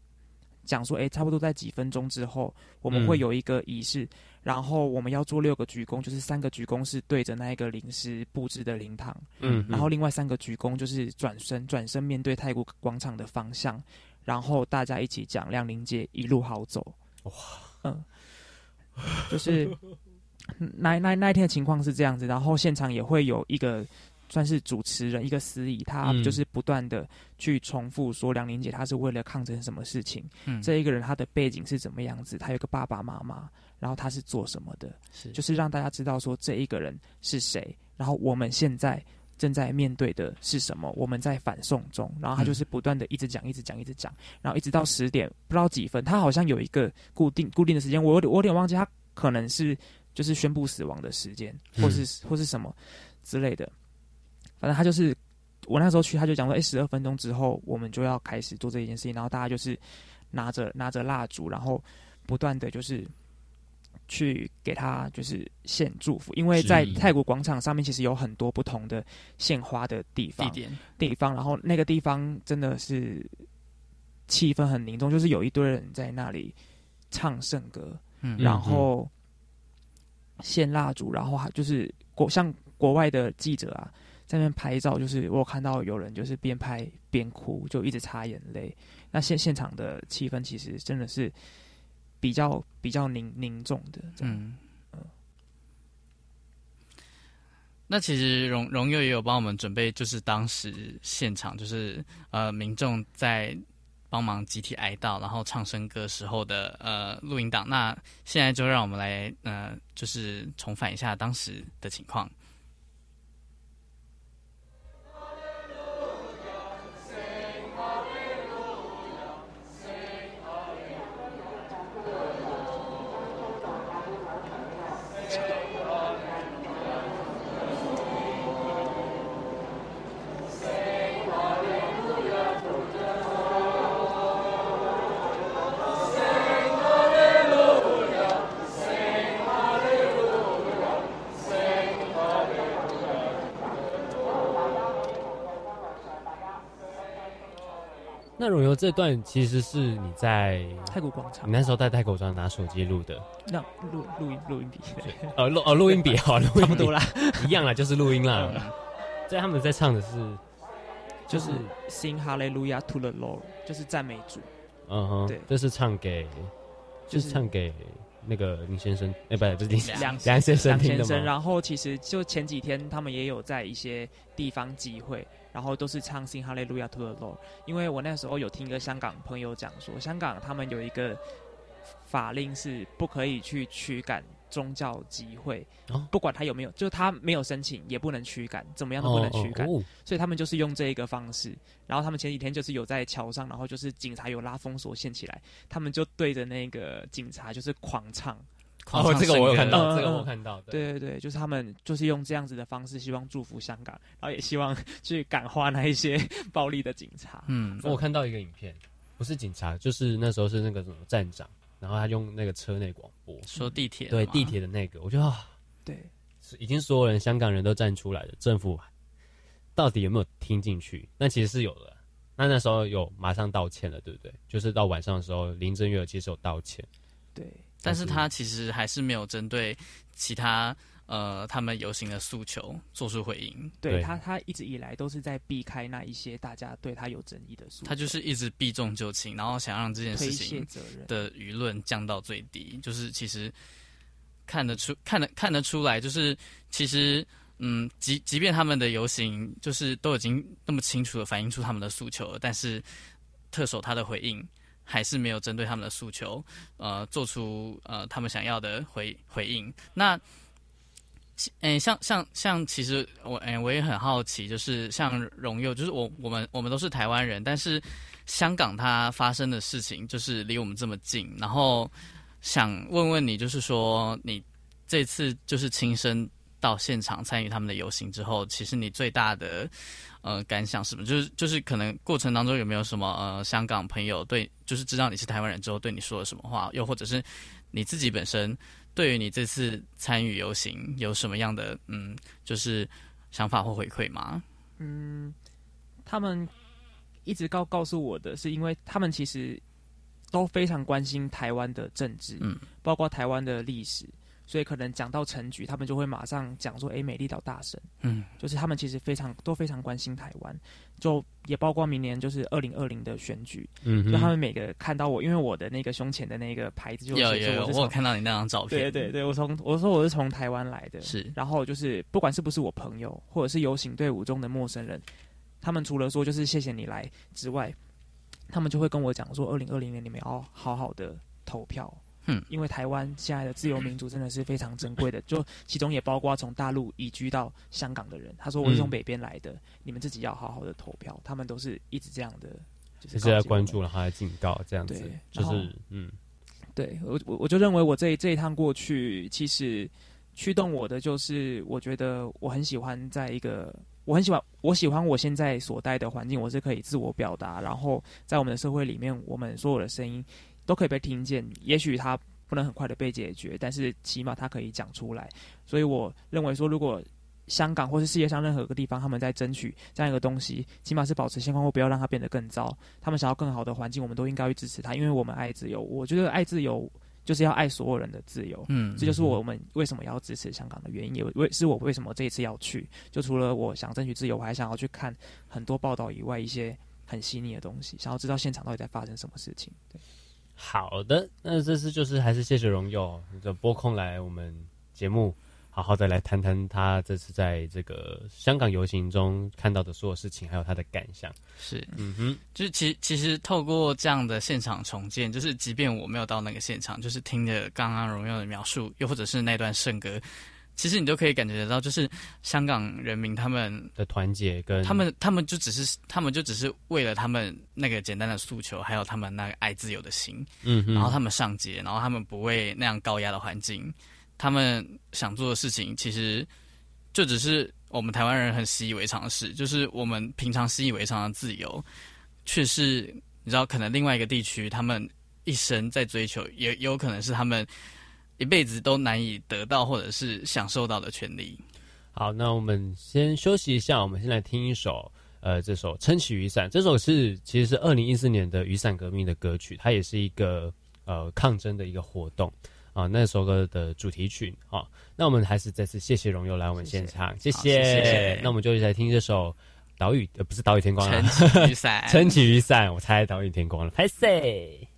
讲说，哎，差不多在几分钟之后，我们会有一个仪式，嗯、然后我们要做六个鞠躬，就是三个鞠躬是对着那一个临时布置的灵堂，嗯，然后另外三个鞠躬就是转身，转身面对太古广场的方向，然后大家一起讲梁玲姐一路好走，哇，嗯，就是 那那那一天的情况是这样子，然后现场也会有一个。算是主持人一个司仪，他就是不断的去重复说梁玲姐她是为了抗争什么事情，嗯，这一个人他的背景是怎么样子，他有个爸爸妈妈，然后他是做什么的，是。就是让大家知道说这一个人是谁，然后我们现在正在面对的是什么，我们在反送中，然后他就是不断的一直讲一直讲一直讲，然后一直到十点不知道几分，他好像有一个固定固定的时间，我有点我有点忘记他可能是就是宣布死亡的时间，或是、嗯、或是什么之类的。反正他就是，我那时候去，他就讲说，哎，十二分钟之后我们就要开始做这一件事情，然后大家就是拿着拿着蜡烛，然后不断的就是去给他就是献祝福，因为在泰国广场上面其实有很多不同的献花的地方地点地方，然后那个地方真的是气氛很凝重，就是有一堆人在那里唱圣歌，嗯，然后献蜡烛，然后还就是国像国外的记者啊，在那边拍照，就是我有看到有人就是边拍边哭，就一直擦眼泪。那现现场的气氛其实真的是比较比较凝凝重的，嗯嗯。那其实荣荣佑也有帮我们准备，就是当时现场就是呃民众在帮忙集体哀悼，然后唱圣歌时候的呃录音档。那现在就让我们来呃就是重返一下当时的情况。那荣游这段其实是你在泰国广场，你那时候在泰国广场拿手机录的，那录录音录音笔，呃 录哦录音笔好，差不多啦，一样啦，就是录音啦。在他们在唱的是，就是 Sing Hallelujah to the Lord，就是赞美主。嗯哼，对，这是唱给，就是唱给那个林先生，哎，不不是梁梁先生梁先生？然后其实就前几天他们也有在一些地方集会。然后都是唱《Sing Hallelujah to the Lord》，因为我那时候有听一个香港朋友讲说，香港他们有一个法令是不可以去驱赶宗教集会，哦、不管他有没有，就是他没有申请也不能驱赶，怎么样都不能驱赶，哦哦、所以他们就是用这一个方式。然后他们前几天就是有在桥上，然后就是警察有拉封锁线起来，他们就对着那个警察就是狂唱。哦，这个我有看到，这个我有看到。对对对，就是他们就是用这样子的方式，希望祝福香港，然后也希望去感化那一些暴力的警察。嗯，我看到一个影片，不是警察，就是那时候是那个什么站长，然后他用那个车内广播说地铁，对地铁的那个，我觉得啊对，已经所有人香港人都站出来了，政府到底有没有听进去？那其实是有的，那那时候有马上道歉了，对不对？就是到晚上的时候，林郑月娥其实有道歉，对。但是他其实还是没有针对其他呃他们游行的诉求做出回应。对他，他一直以来都是在避开那一些大家对他有争议的诉求。他就是一直避重就轻，然后想让这件事情的舆论降到最低。就是其实看得出，看得看得出来，就是其实嗯，即即便他们的游行就是都已经那么清楚的反映出他们的诉求了，但是特首他的回应。还是没有针对他们的诉求，呃，做出呃他们想要的回回应。那，诶，像像像，其实我诶，我也很好奇，就是像荣佑，就是我我们我们都是台湾人，但是香港它发生的事情就是离我们这么近，然后想问问你，就是说你这次就是亲身到现场参与他们的游行之后，其实你最大的。呃，感想是什么？就是就是，可能过程当中有没有什么呃，香港朋友对，就是知道你是台湾人之后对你说了什么话？又或者是你自己本身对于你这次参与游行有什么样的嗯，就是想法或回馈吗？嗯，他们一直告告诉我的是，因为他们其实都非常关心台湾的政治，嗯，包括台湾的历史。所以可能讲到陈菊，他们就会马上讲说：“哎，美丽岛大神，嗯，就是他们其实非常都非常关心台湾，就也包括明年就是二零二零的选举，嗯，就他们每个看到我，因为我的那个胸前的那个牌子就有有我，我有看到你那张照片，对对对，我从我说我是从台湾来的，是，然后就是不管是不是我朋友，或者是游行队伍中的陌生人，他们除了说就是谢谢你来之外，他们就会跟我讲说，二零二零年你们要好好的投票。”嗯，因为台湾现在的自由民主真的是非常珍贵的，就其中也包括从大陆移居到香港的人。他说我是从北边来的，嗯，你们自己要好好的投票。他们都是一直这样的，就是在关注，然后还警告这样子，就是嗯，对我我我就认为我这这一趟过去，其实驱动我的就是我觉得我很喜欢在一个我很喜欢我喜欢我现在所待的环境，我是可以自我表达，然后在我们的社会里面，我们所有的声音。都可以被听见，也许他不能很快的被解决，但是起码他可以讲出来。所以我认为说，如果香港或是世界上任何一个地方，他们在争取这样一个东西，起码是保持现况或不要让它变得更糟，他们想要更好的环境，我们都应该去支持他，因为我们爱自由。我觉得爱自由就是要爱所有人的自由。嗯，这就是我们为什么要支持香港的原因，也为是我为什么这一次要去。就除了我想争取自由，我还想要去看很多报道以外，一些很细腻的东西，想要知道现场到底在发生什么事情。对，好的，那这次就是还是谢谢荣佑的拨空来我们节目。好好的来谈谈他这次在这个香港游行中看到的所有事情，还有他的感想。是，嗯哼，就是其其实透过这样的现场重建，就是即便我没有到那个现场，就是听着刚刚荣佑的描述，又或者是那段圣歌，其实你都可以感觉得到，就是香港人民他们的团结跟他们，他们就只是他们就只是为了他们那个简单的诉求，还有他们那个爱自由的心，嗯哼，然后他们上街，然后他们不为那样高压的环境。他们想做的事情，其实就只是我们台湾人很习以为常的事，就是我们平常习以为常的自由，却是你知道，可能另外一个地区，他们一生在追求，也有可能是他们一辈子都难以得到或者是享受到的权利。好，那我们先休息一下，我们先来听一首，呃，这首《撑起雨伞》。这首是其实是二零一四年的雨伞革命的歌曲，它也是一个呃抗争的一个活动。啊，那首歌的主题曲啊，那我们还是再次谢谢荣佑来我们现场，谢谢。那我们就一起来听这首岛屿呃，不是岛屿天光了，撑起雨伞，撑起雨伞，我猜岛屿天光了，拍谢。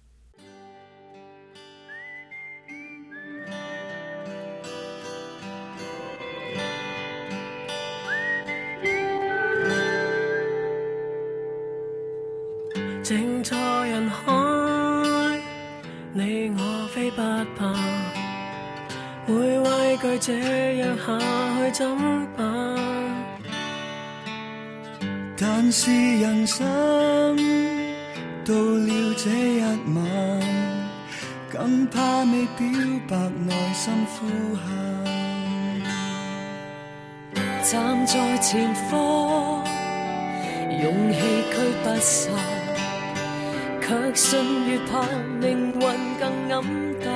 这样下去怎办？但是人生到了这一晚，更怕未表白内心呼喊。站在前方，勇气驱不散。却信越怕命运更黯淡，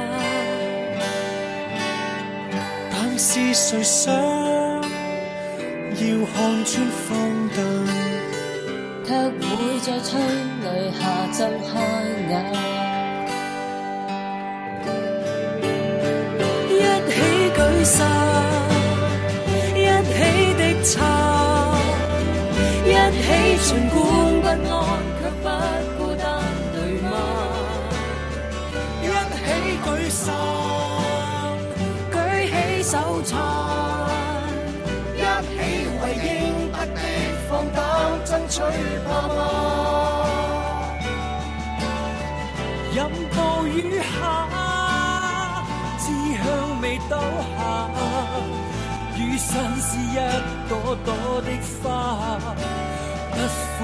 是谁想要看穿荒诞，却会在催泪下睁开眼。起手撑，一起为应得的放胆争取吧吗？任暴雨下，志向未倒下，雨伞是一朵朵的花，不枯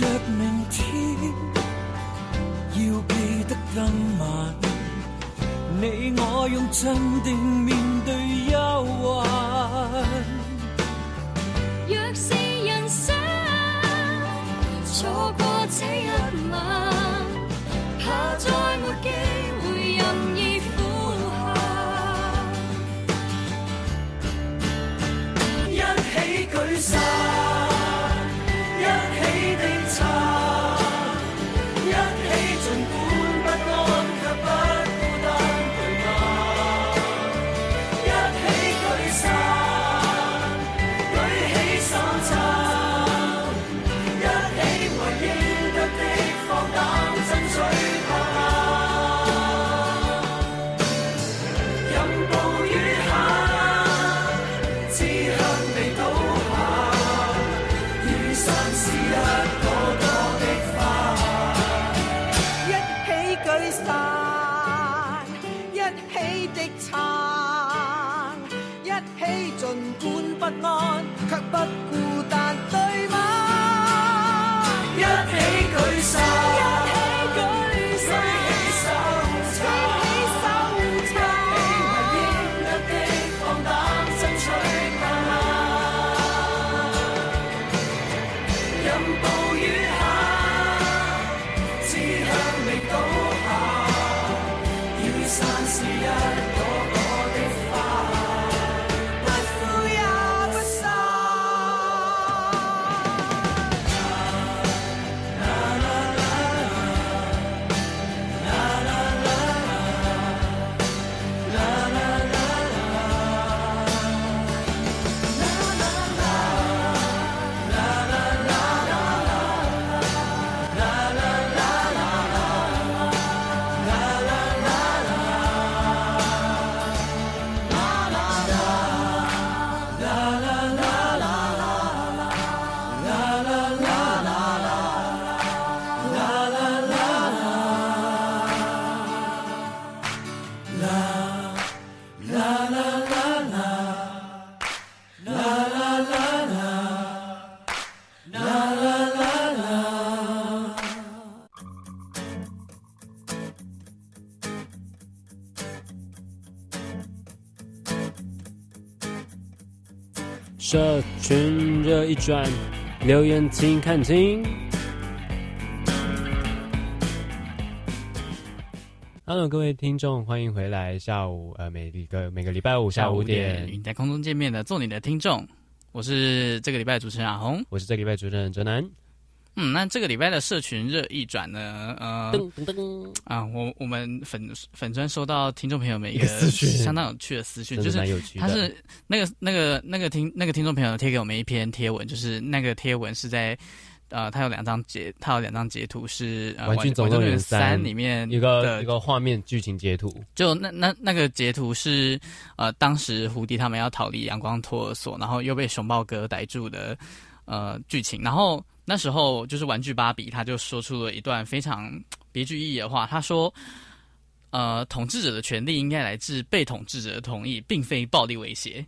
着明天，要记得今晚，你我用真的面社群热一转，留言请看清。Hello，各位听众，欢迎回来。下午呃，每一个每个礼拜五下午五点与你在空中见面的做你的听众，我是这个礼拜的主持人阿红，我是这个礼拜主持人哲南。嗯，那这个礼拜的社群热议转呢？呃，噔噔噔啊，我我们粉粉专收到听众朋友们一个相当有趣的私讯，就是他是那个那个那个听那个听众朋友贴给我们一篇贴文，就是那个贴文是在。呃，他有两张截，他有两张截图是《呃、玩具总动员三》里面一个一个画面剧情截图。就那那那个截图是呃，当时胡迪他们要逃离阳光托儿所，然后又被熊抱哥逮住的呃剧情。然后那时候就是玩具芭比，他就说出了一段非常别具意义的话，他说：“呃，统治者的权利应该来自被统治者的同意，并非暴力威胁。”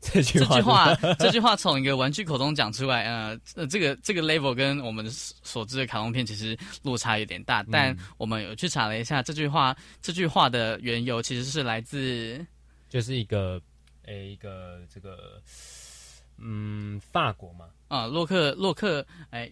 这句话，这句话，这句话从一个玩具口中讲出来，呃，呃，这个这个 level 跟我们所知的卡通片其实落差有点大。但我们有去查了一下，这句话，这句话的缘由其实是来自，就是一个，诶，一个这个，嗯，法国嘛，啊，洛克，洛克，哎。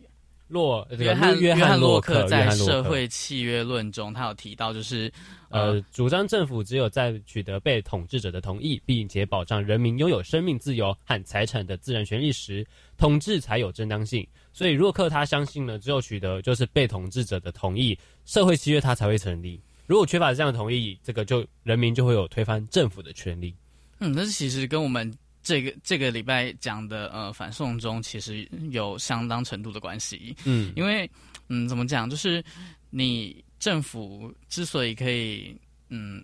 洛约翰约翰洛克在《社会契约论》中，他有提到，就是呃，主张政府只有在取得被统治者的同意，并且保障人民拥有生命、自由和财产的自然权利时，统治才有正当性。所以，洛克他相信呢，只有取得就是被统治者的同意，社会契约他才会成立。如果缺乏这样的同意，这个就人民就会有推翻政府的权利。嗯，但是其实跟我们。这个这个礼拜讲的呃反送中其实有相当程度的关系，嗯，因为嗯怎么讲，就是你政府之所以可以嗯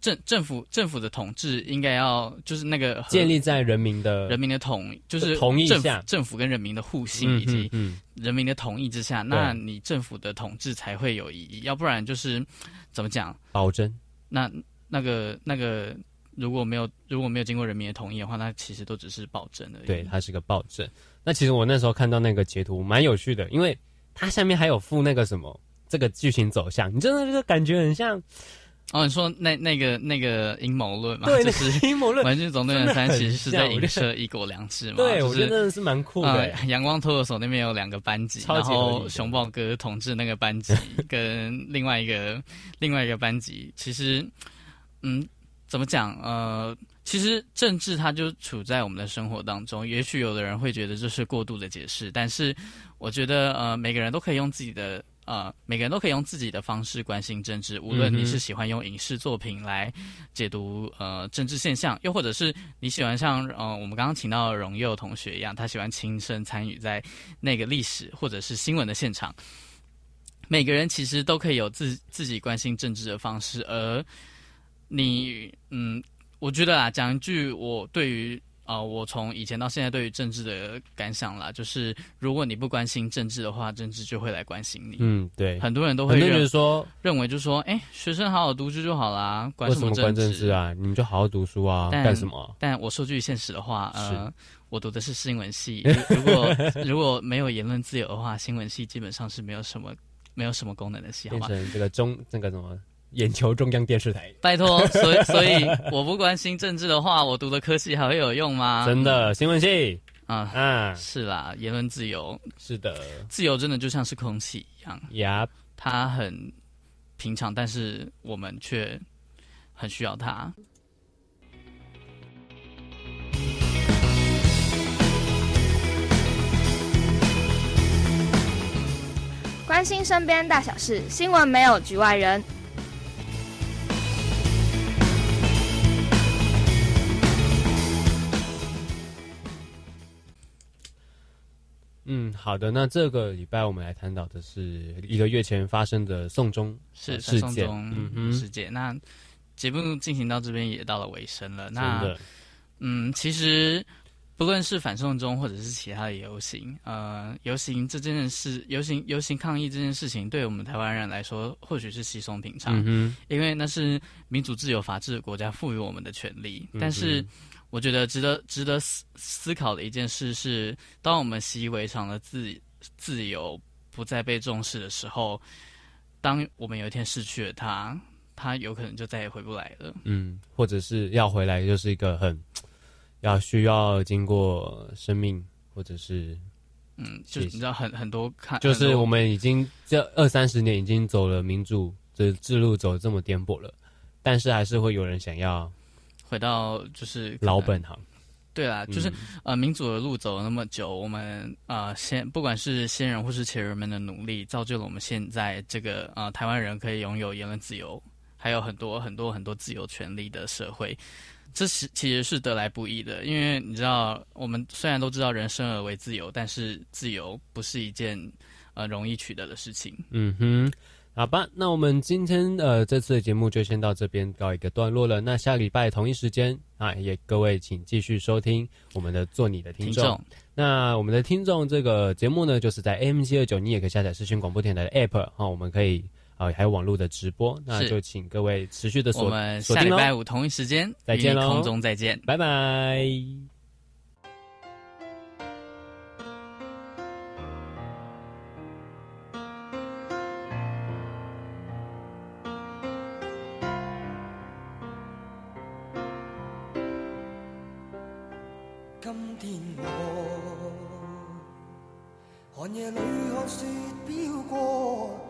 政政府政府的统治应该要就是那个建立在人民的人民的统就是同意下，政府跟人民的互信以及人民的同意之下，那你政府的统治才会有意义，要不然就是怎么讲？保真，那那个那个。如果没有如果没有经过人民的同意的话，那其实都只是暴政而已。对，它是个暴政。那其实我那时候看到那个截图蛮有趣的，因为它下面还有附那个什么这个剧情走向，你真的就是感觉很像哦。你说那那个那个阴谋论嘛？对，就是阴谋论。玩具总动员三其实是在影射一国两制嘛？对，就是、我觉得真的是蛮酷的、呃。阳光托儿所那边有两个班级，然后熊抱哥统治那个班级，跟另外一个另外一个班级，其实嗯。怎么讲？呃，其实政治它就处在我们的生活当中。也许有的人会觉得这是过度的解释，但是我觉得，呃，每个人都可以用自己的，呃，每个人都可以用自己的方式关心政治。无论你是喜欢用影视作品来解读呃政治现象，又或者是你喜欢像呃我们刚刚请到的荣佑同学一样，他喜欢亲身参与在那个历史或者是新闻的现场。每个人其实都可以有自自己关心政治的方式，而。你嗯，我觉得啊，讲一句我对于啊、呃，我从以前到现在对于政治的感想啦，就是如果你不关心政治的话，政治就会来关心你。嗯，对，很多人都会认为说，认为就是说，哎，学生好好读书就好啦，管什么政治，关政治啊？你们就好好读书啊，干什么？但我说句现实的话，呃，我读的是新闻系，如果如果没有言论自由的话，新闻系基本上是没有什么没有什么功能的系，好吗？变成这个中那个什么。眼球中央电视台，拜托，所以 所以我不关心政治的话，我读的科系还会有用吗？真的，新闻系。啊啊，是啦，言论自由。是的，自由真的就像是空气一样，呀，它很平常，但是我们却很需要它。关心身边大小事，新闻没有局外人。嗯，好的。那这个礼拜我们来探讨的是一个月前发生的送中事件。送中事件。那节目进行到这边也到了尾声了。那嗯，其实不论是反送中或者是其他的游行，呃，游行这件事，游行游行抗议这件事情，对我们台湾人来说或许是稀松平常，嗯，因为那是民主、自由、法治的国家赋予我们的权利。嗯、但是。我觉得值得值得思思考的一件事是，当我们习以为常的自自由不再被重视的时候，当我们有一天失去了它，它有可能就再也回不来了。嗯，或者是要回来，就是一个很要需要经过生命或者是。嗯，就你知道很很多看，就是我们已经这二三十年已经走了民主的之路，走这么颠簸了，但是还是会有人想要回到就是老本行。对啦，就是、嗯、呃民主的路走了那么久，我们呃先不管是先人或是前人们的努力，造就了我们现在这个呃台湾人可以拥有言论自由，还有很多很多很多自由权利的社会。这是其实是得来不易的，因为你知道，我们虽然都知道人生而为自由，但是自由不是一件呃容易取得的事情。嗯哼，好吧，那我们今天呃这次的节目就先到这边告一个段落了。那下礼拜同一时间啊，也各位请继续收听我们的做你的听众。听众那我们的听众这个节目呢，就是在七二九，你也可以下载视讯广播电台的 App 啊，我们可以。啊，还有网络的直播，那就请各位持续的锁定。我们下礼拜五同一时间再见喽，空中再见，拜拜。今天我寒夜里看雪飘过。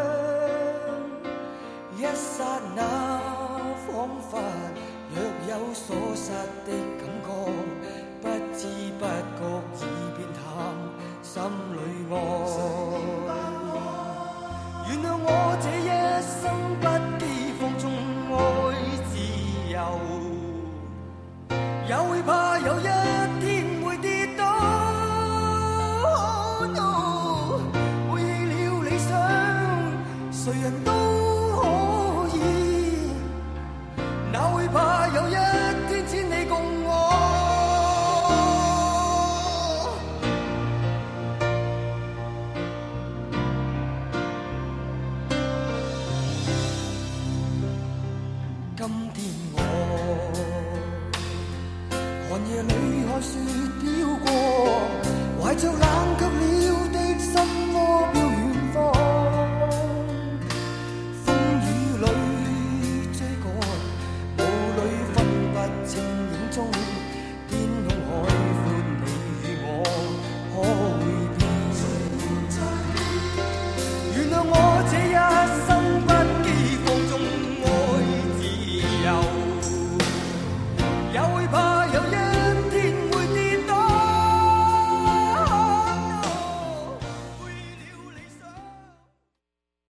一刹那，仿佛若有所失的感觉，不知不觉